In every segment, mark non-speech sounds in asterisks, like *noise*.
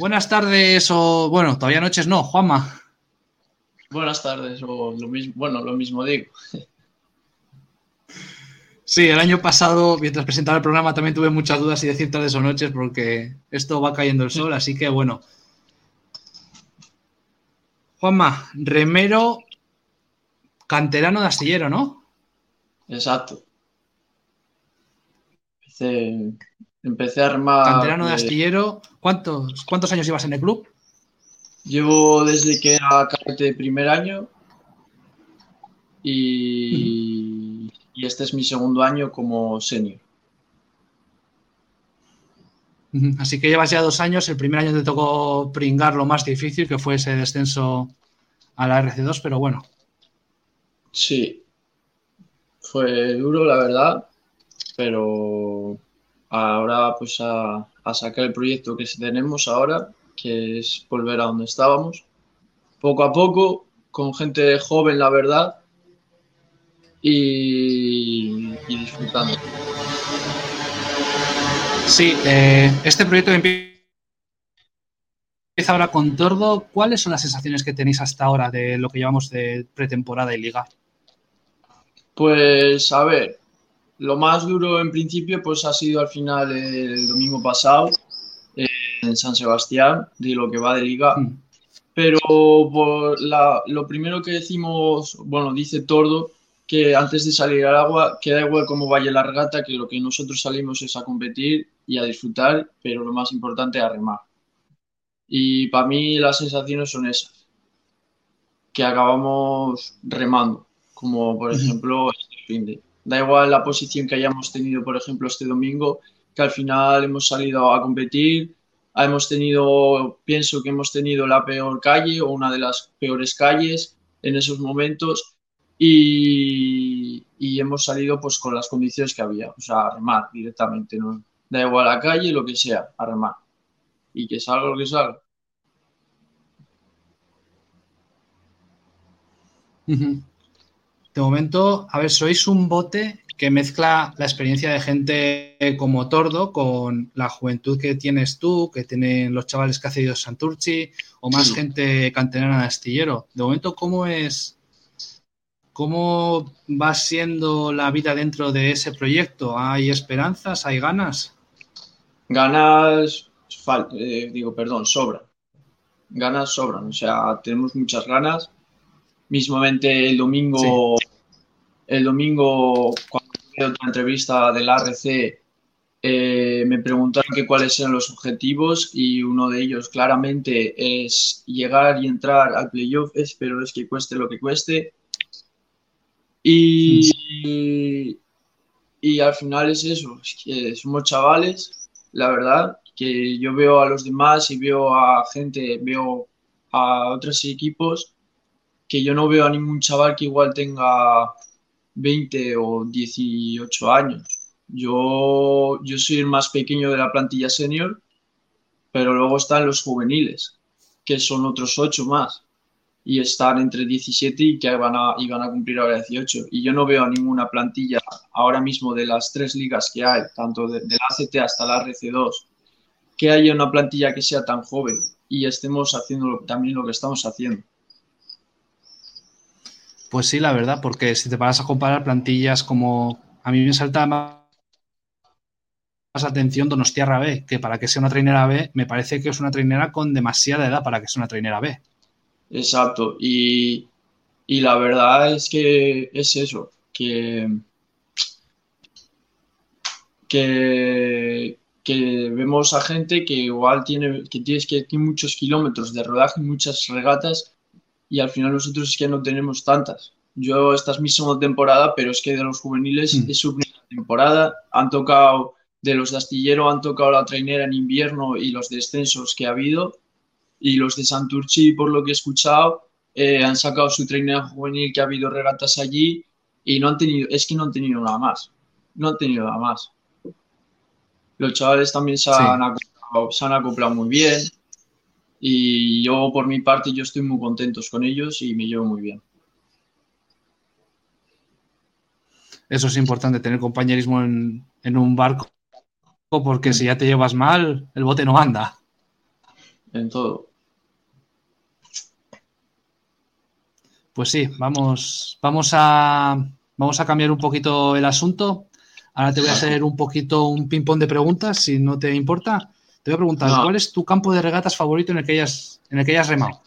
Buenas tardes o, bueno, todavía noches no, Juanma. Buenas tardes o lo mismo, bueno, lo mismo digo. Sí, el año pasado, mientras presentaba el programa, también tuve muchas dudas y decir tardes o noches porque esto va cayendo el sol, así que bueno. Juanma, remero canterano de astillero, ¿no? Exacto. Empecé, a armar. Canterano de astillero. ¿Cuántos, ¿Cuántos años llevas en el club? Llevo desde que era cadete de primer año y, y este es mi segundo año como senior. Así que llevas ya dos años. El primer año te tocó pringar lo más difícil, que fue ese descenso a la RC2, pero bueno. Sí, fue duro, la verdad, pero ahora pues a, sacar el proyecto que tenemos ahora, que es volver a donde estábamos, poco a poco, con gente joven, la verdad, y, disfrutando. Sí, eh, este proyecto empieza ahora con Tordo. ¿Cuáles son las sensaciones que tenéis hasta ahora de lo que llevamos de pretemporada y liga? Pues a ver, lo más duro en principio pues ha sido al final el domingo pasado en San Sebastián, de lo que va de liga. Mm. Pero por lo primero que decimos, bueno, dice Tordo, que antes de salir al agua, que da igual cómo vaya la regata, que lo que nosotros salimos es a competir y a disfrutar, pero lo más importante es a remar. Y para mí las sensaciones son esas, que acabamos remando, como por ejemplo este fin de. Da igual la posición que hayamos tenido, por ejemplo, este domingo, que al final hemos salido a competir, hemos tenido, pienso que hemos tenido la peor calle o una de las peores calles en esos momentos y, hemos salido pues con las condiciones que había, o sea, a remar directamente, da igual la calle, lo que sea, a remar. Y que salga lo que salga. De momento, a ver, sois un bote que mezcla la experiencia de gente como Tordo con la juventud que tienes tú, que tienen los chavales que ha cedido Santurchi, o más gente canterana de astillero. De momento, ¿cómo es? ¿Cómo va siendo la vida dentro de ese proyecto? ¿Hay esperanzas? ¿Hay ganas? Ganas, eh, digo, perdón, sobran. Ganas sobran, o sea, tenemos muchas ganas. Mismamente el domingo, el domingo cuando tuve otra entrevista del RC, eh, me preguntaron que cuáles eran los objetivos y uno de ellos claramente es llegar y entrar al playoff, pero es que cueste lo que cueste. Y, y al final es eso, es que somos chavales, la verdad, que yo veo a los demás y veo a gente, veo a otros equipos que yo no veo a ningún chaval que igual tenga 20 o 18 años. Yo, yo soy el más pequeño de la plantilla senior, pero luego están los juveniles, que son otros 8 más, y están entre 17 y que van a, y van a cumplir ahora 18. Y yo no veo ninguna plantilla ahora mismo de las tres ligas que hay, tanto de, de la ACT hasta la RC2, que haya una plantilla que sea tan joven y estemos haciendo también lo que estamos haciendo. Pues sí, la verdad, porque si te paras a comparar plantillas como a mí me salta más atención Donostiarra B, que para que sea una trainera B, me parece que es una trainera con demasiada edad para que sea una trainera B. Exacto, y, y la verdad es que es eso, que, que, que vemos a gente que igual tiene, que tienes que tiene muchos kilómetros de rodaje, muchas regatas, y al final nosotros es que no tenemos tantas. Yo, esta es mi segunda temporada, pero es que de los juveniles mm. es su primera temporada. Han tocado, de los de Astillero, han tocado la trainera en invierno y los descensos que ha habido. Y los de Santurchi, por lo que he escuchado, eh, han sacado su trainera juvenil que ha habido regatas allí y no han tenido, es que no han tenido nada más. No han tenido nada más los chavales también se han, acoplado, muy bien y yo por mi parte yo estoy muy contento con ellos y me llevo muy bien. Eso es importante, tener compañerismo en, un barco, porque si ya te llevas mal, el bote no anda. en todo. Pues sí, vamos, vamos a, vamos a cambiar un poquito el asunto. Ahora te voy a *laughs* hacer un poquito un ping-pong de preguntas, si no te importa. Te voy a preguntar, ¿cuál es tu campo de regatas favorito en el que hayas, en el que hayas remado?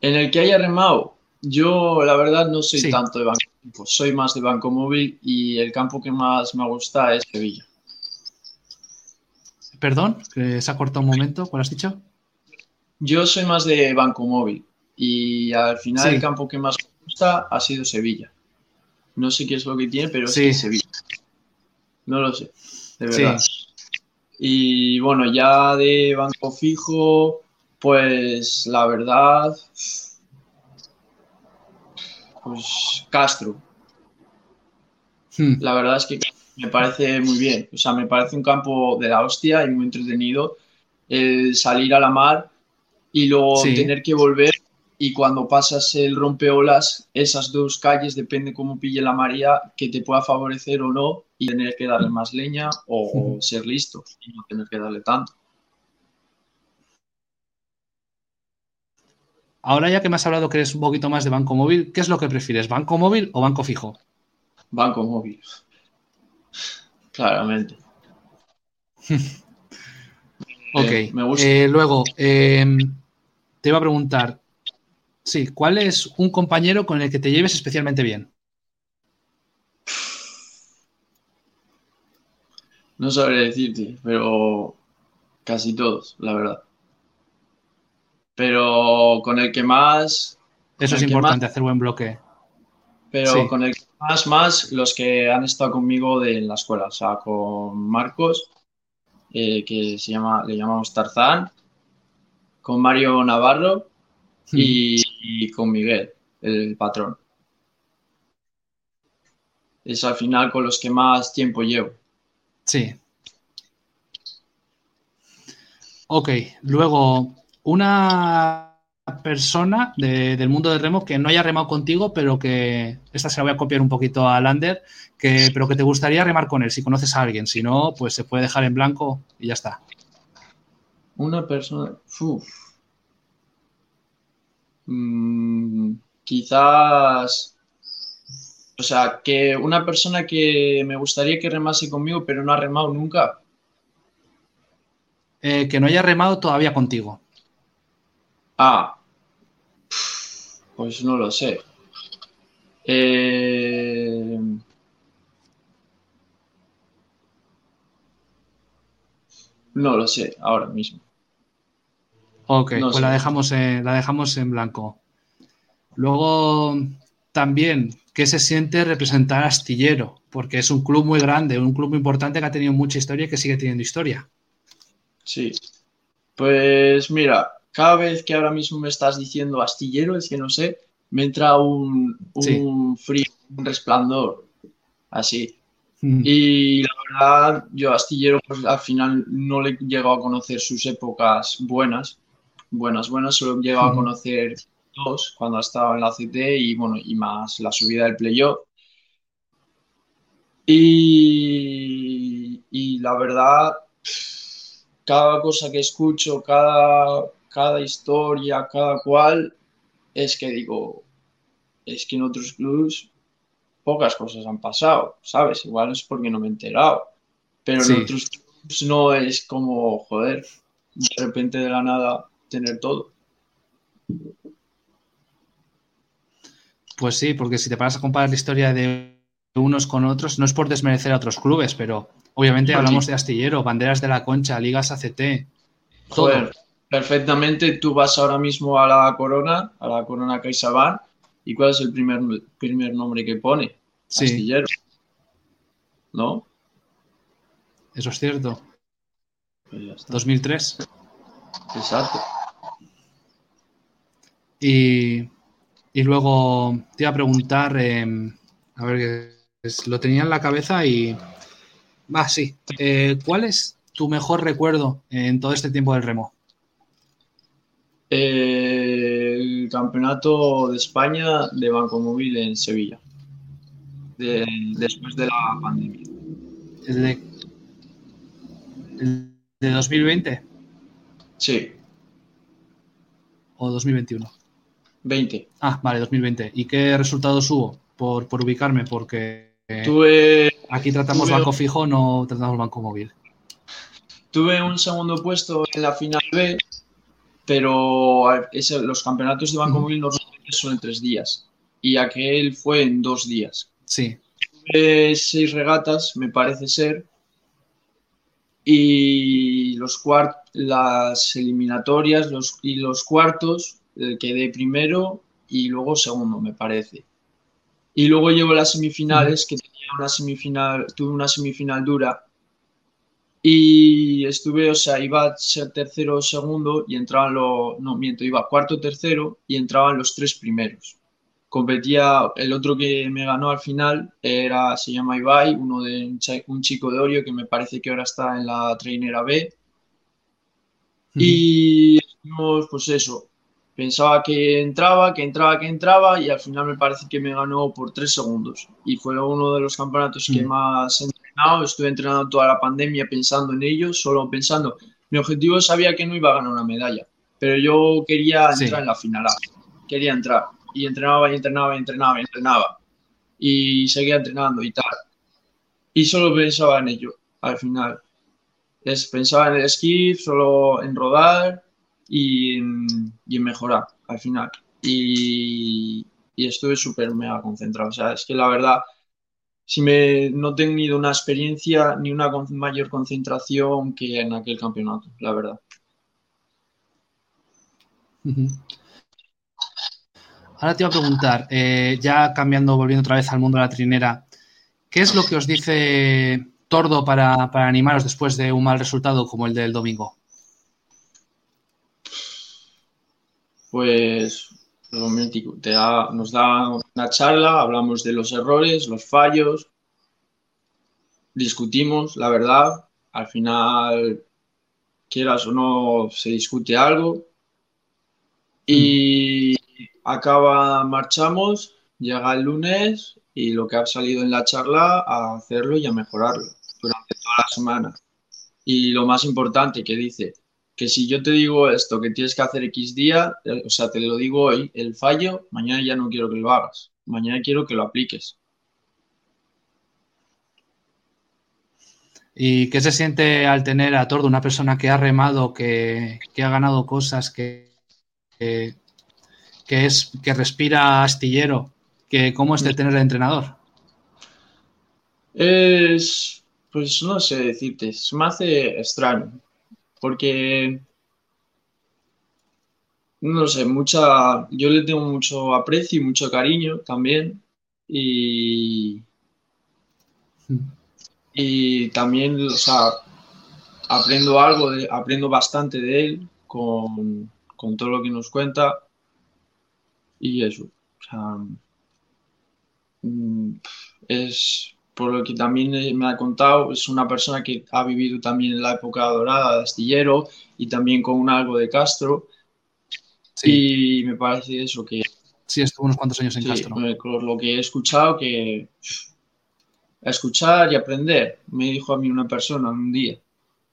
En el que haya remado, yo la verdad no soy tanto de banco, soy más de banco móvil y el campo que más me gusta es Sevilla. Perdón, que se ha cortado un momento, ¿cuál has dicho? Yo soy más de banco móvil y al final el campo que más me gusta ha sido Sevilla. No sé qué es lo que tiene, pero sí es Sevilla. No lo sé, de verdad. Y bueno, ya de banco fijo, pues la verdad, pues Castro. Hmm. La verdad es que me parece muy bien. O sea, me parece un campo de la hostia y muy entretenido. El salir a la mar y luego tener que volver y cuando pasas el rompeolas, esas dos calles, depende cómo pille la María, que te pueda favorecer o no y tener que darle más leña o ser listo y no tener que darle tanto. Ahora ya que me has hablado que eres un poquito más de banco móvil, ¿qué es lo que prefieres, banco móvil o banco fijo? Banco móvil. Claramente. *laughs* ok. Eh, me gusta. Eh, luego, em, te iba a preguntar, sí, ¿cuál es un compañero con el que te lleves especialmente bien? No sabré decirte, pero casi todos, la verdad pero con el que más... Eso es importante, hacer buen bloque. Pero con el que más, más, los que han estado conmigo de, en la escuela, o sea, con Marcos, eh, que se llama, le llamamos Tarzán, con Mario Navarro y, y con Miguel, el patrón. Es al final con los que más tiempo llevo. Sí. Ok, luego una persona del mundo del remo que no haya remado contigo, pero que esta se la voy a copiar un poquito a Lander, que, pero que te gustaría remar con él, si conoces a alguien. Si no, pues se puede dejar en blanco y ya está. Una persona. Mm, quizás. O sea, que una persona que me gustaría que remase conmigo, pero no ha remado nunca. Eh, que no haya remado todavía contigo. Ah, pues no lo sé. Eh, no lo sé ahora mismo. Ok, pues la dejamos, en, la dejamos en blanco. Luego, también, ¿qué se siente representar a Astillero? Porque es un club muy grande, un club muy importante que ha tenido mucha historia y que sigue teniendo historia. Sí. Pues mira, cada vez que ahora mismo me estás diciendo astillero, es que no sé, me entra un, frío, un resplandor, así. Hmm. Y la verdad, yo Astillero pues, al final no le he llegado a conocer sus épocas buenas, buenas, buenas, solo he llegado a conocer dos cuando estaba en la CT y bueno, y más la subida del playoff. Y, y la verdad, cada cosa que escucho, cada cada historia, cada cual, es que digo, es que en otros clubs pocas cosas han pasado, ¿sabes? Igual es porque no me he enterado, pero en otros clubs no es como, joder, de repente de la nada tener todo. Pues sí, porque si te paras a comparar la historia de unos con otros, no es por desmerecer a otros clubes, pero obviamente hablamos de Astillero, Banderas de la Concha, Ligas ACT, todo perfectamente tú vas ahora mismo a la Corona, a la Corona CaixaBank, ¿y cuál es el primer, primer nombre que pone? Sí. ¿No? Eso es cierto. 2003. Pues Exacto. Y, luego te iba a preguntar, em, a ver, lo tenía en la cabeza y... Va, sí. Eh, ¿Cuál es tu mejor recuerdo en todo este tiempo del remo? el campeonato de España de Banco Móvil en Sevilla, después de la pandemia. ¿El de, 2020? Sí. o 2021? 20. Ah, vale, 2020. ¿Y qué resultados hubo? Por, por ubicarme, porque tuve, aquí tratamos banco fijo, no tratamos banco móvil. Tuve un segundo puesto en la final B, pero los campeonatos de banco móvil normalmente son en tres días y aquel fue en dos días. Sí. Tuve seis regatas, me parece ser, y los cuart las eliminatorias los, y los cuartos eh, quedé primero y luego segundo, me parece. Y luego llevo las semifinales, que tenía una semifinal, tuve una semifinal dura. Y estuve, o sea, iba a ser tercero o segundo y entraban los, no miento, iba cuarto tercero y entraban los tres primeros. Competía, el otro que me ganó al final era, se llama Ibai, uno de un chico de Orio que me parece que ahora está en la trainera B. Y estuvimos, pues eso, pensaba que entraba, que entraba, que entraba y al final me parece que me ganó por tres segundos. Y fue uno de los campeonatos que más he entrenado. Estuve entrenando toda la pandemia pensando en ello, solo pensando. Mi objetivo sabía que no iba a ganar una medalla, pero yo quería entrar en la final. Quería entrar y entrenaba y entrenaba y entrenaba y entrenaba. Y seguía entrenando y tal. Y solo pensaba en ello al final. Es, pensaba en el esquí, solo en rodar y, en mejorar al final. Y, estuve súper mega concentrado. O sea, es que la verdad, si me, no he tenido una experiencia ni una mayor concentración que en aquel campeonato, la verdad. Ahora te iba a preguntar, eh, ya cambiando, volviendo otra vez al mundo de la trinera, ¿qué es lo que os dice Tordo para, para animaros después de un mal resultado como el del domingo? Pues te nos da una charla, hablamos de los errores, los fallos, discutimos, la verdad, al final, quieras o no, se discute algo y acaba, marchamos, llega el lunes y lo que ha salido en la charla a hacerlo y a mejorarlo durante toda la semana. Y lo más importante que dice, que si yo te digo esto, que tienes que hacer X día, eh, o sea, te lo digo hoy, el fallo, mañana ya no quiero que lo hagas, mañana quiero que lo apliques. ¿Y qué se siente al tener a Tordo, una persona que ha remado, que, ha ganado cosas, que, que, es, que respira astillero? Que, ¿Cómo es de tener el entrenador? Es, pues no sé decirte, se me hace extraño, porque, no sé, mucha, yo le tengo mucho aprecio y mucho cariño también y, y también, o sea, aprendo algo, de, aprendo bastante de él con, con todo lo que nos cuenta y eso, o sea, mm, es por lo que también me ha contado, es una persona que ha vivido también en la época dorada de Astillero y también con un algo de Castro. Y me parece eso que... Sí, estuvo unos cuantos años en Castro. Con lo que he escuchado, que escuchar y aprender, me dijo a mí una persona un día.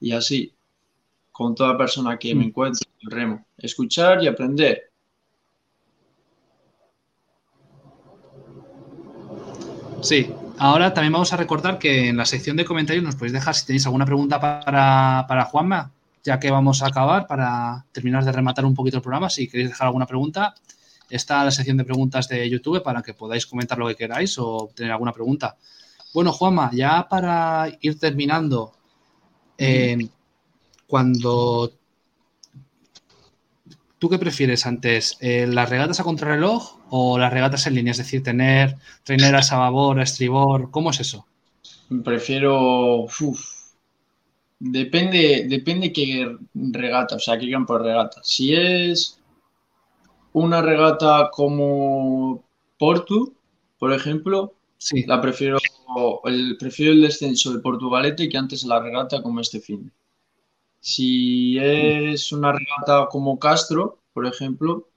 Y así, con toda persona que me mm. encuentre en el remo. Escuchar y aprender. Sí, ahora también vamos a recordar que en la sección de comentarios nos podéis dejar si tenéis alguna pregunta para, para Juanma, ya que vamos a acabar para terminar de rematar un poquito el programa. Si queréis dejar alguna pregunta, está la sección de preguntas de YouTube para que podáis comentar lo que queráis o tener alguna pregunta. Bueno, Juanma, ya para ir terminando, eh, cuando ¿Tú qué prefieres antes? Eh, ¿Las regatas a contrarreloj o las regatas en línea? Es decir, tener traineras a babor, a estribor. ¿Cómo es eso? Prefiero. Depende, depende qué regata, o sea, qué campo de regata. Si es una regata como Portu, por ejemplo, sí. la prefiero el, prefiero el descenso de Portugalete que antes la regata como este fin. Si es una regata como Castro, por ejemplo,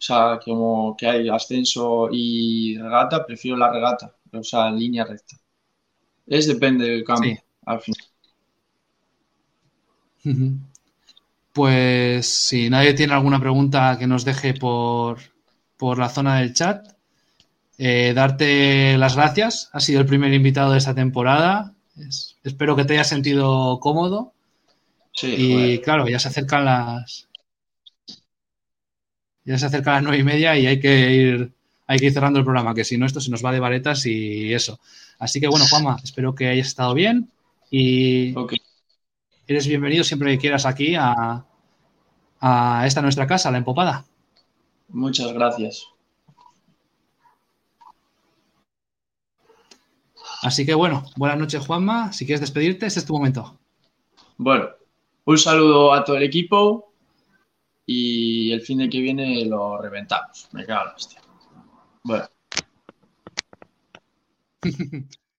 o sea, como que hay ascenso y regata, prefiero la regata, o sea, en línea recta. Es depende del cambio, al final. Pues si nadie tiene alguna pregunta que nos deje por, la zona del chat, eh, darte las gracias. Has sido el primer invitado de esta temporada. espero que te hayas sentido cómodo. Sí. Y claro, ya se acercan las. Ya se acercan las nueve y media y hay que ir, hay que ir cerrando el programa, que si no, esto se nos va de varetas y eso. Así que bueno, Juanma, espero que hayas estado bien y eres bienvenido siempre que quieras aquí a, esta nuestra casa, la Empopada. Muchas gracias. Así que bueno, buenas noches Juanma. Si quieres despedirte, este es tu momento. Bueno, un saludo a todo el equipo y el fin de que viene lo reventamos. Me cago en hostia. Bueno. *laughs*